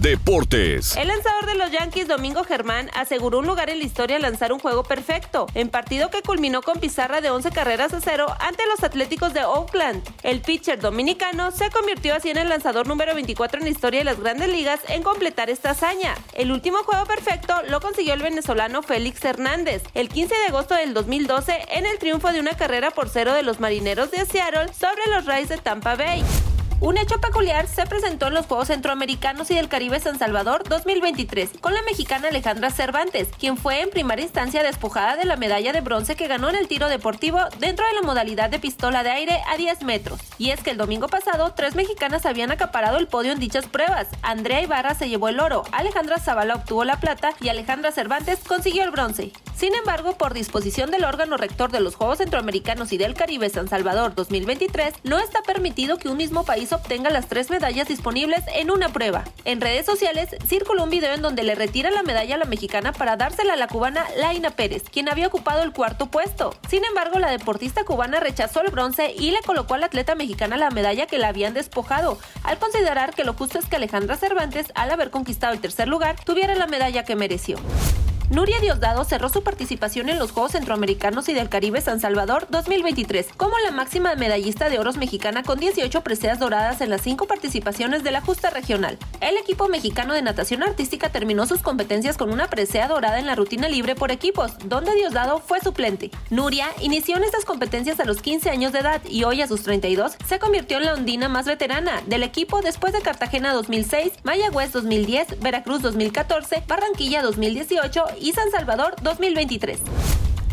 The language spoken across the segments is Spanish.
Deportes. El lanzador de los Yankees, Domingo Germán, aseguró un lugar en la historia al lanzar un juego perfecto, en partido que culminó con pizarra de 11 carreras a cero ante los Atléticos de Oakland. El pitcher dominicano se convirtió así en el lanzador número 24 en la historia de las grandes ligas en completar esta hazaña. El último juego perfecto lo consiguió el venezolano Félix Hernández el 15 de agosto del 2012 en el triunfo de una carrera por cero de los marineros de Seattle sobre los Rays de Tampa Bay. Un hecho peculiar se presentó en los Juegos Centroamericanos y del Caribe San Salvador 2023 con la mexicana Alejandra Cervantes, quien fue en primera instancia despojada de la medalla de bronce que ganó en el tiro deportivo dentro de la modalidad de pistola de aire a 10 metros. Y es que el domingo pasado tres mexicanas habían acaparado el podio en dichas pruebas. Andrea Ibarra se llevó el oro, Alejandra Zavala obtuvo la plata y Alejandra Cervantes consiguió el bronce. Sin embargo, por disposición del órgano rector de los Juegos Centroamericanos y del Caribe San Salvador 2023, no está permitido que un mismo país obtenga las tres medallas disponibles en una prueba. En redes sociales circuló un video en donde le retira la medalla a la mexicana para dársela a la cubana Laina Pérez, quien había ocupado el cuarto puesto. Sin embargo, la deportista cubana rechazó el bronce y le colocó a la atleta mexicana la medalla que la habían despojado, al considerar que lo justo es que Alejandra Cervantes, al haber conquistado el tercer lugar, tuviera la medalla que mereció. Nuria Diosdado cerró su participación en los Juegos Centroamericanos y del Caribe San Salvador 2023 como la máxima medallista de oros mexicana con 18 preseas doradas en las cinco participaciones de la justa regional. El equipo mexicano de natación artística terminó sus competencias con una presea dorada en la rutina libre por equipos, donde Diosdado fue suplente. Nuria inició en estas competencias a los 15 años de edad y hoy a sus 32 se convirtió en la ondina más veterana del equipo después de Cartagena 2006, Mayagüez 2010, Veracruz 2014, Barranquilla 2018 y San Salvador 2023.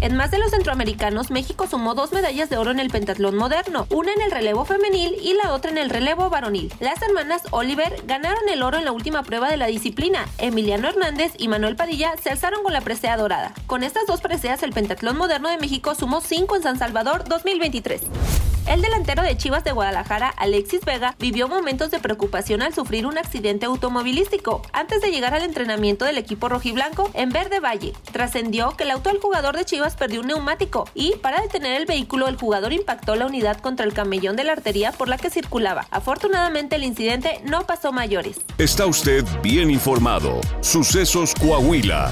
En más de los centroamericanos, México sumó dos medallas de oro en el pentatlón moderno, una en el relevo femenil y la otra en el relevo varonil. Las hermanas Oliver ganaron el oro en la última prueba de la disciplina. Emiliano Hernández y Manuel Padilla se alzaron con la presea dorada. Con estas dos preseas, el pentatlón moderno de México sumó cinco en San Salvador 2023. El delantero de Chivas de Guadalajara, Alexis Vega, vivió momentos de preocupación al sufrir un accidente automovilístico antes de llegar al entrenamiento del equipo rojiblanco en Verde Valle. Trascendió que el auto jugador de Chivas perdió un neumático y, para detener el vehículo, el jugador impactó la unidad contra el camellón de la arteria por la que circulaba. Afortunadamente, el incidente no pasó mayores. Está usted bien informado. Sucesos Coahuila.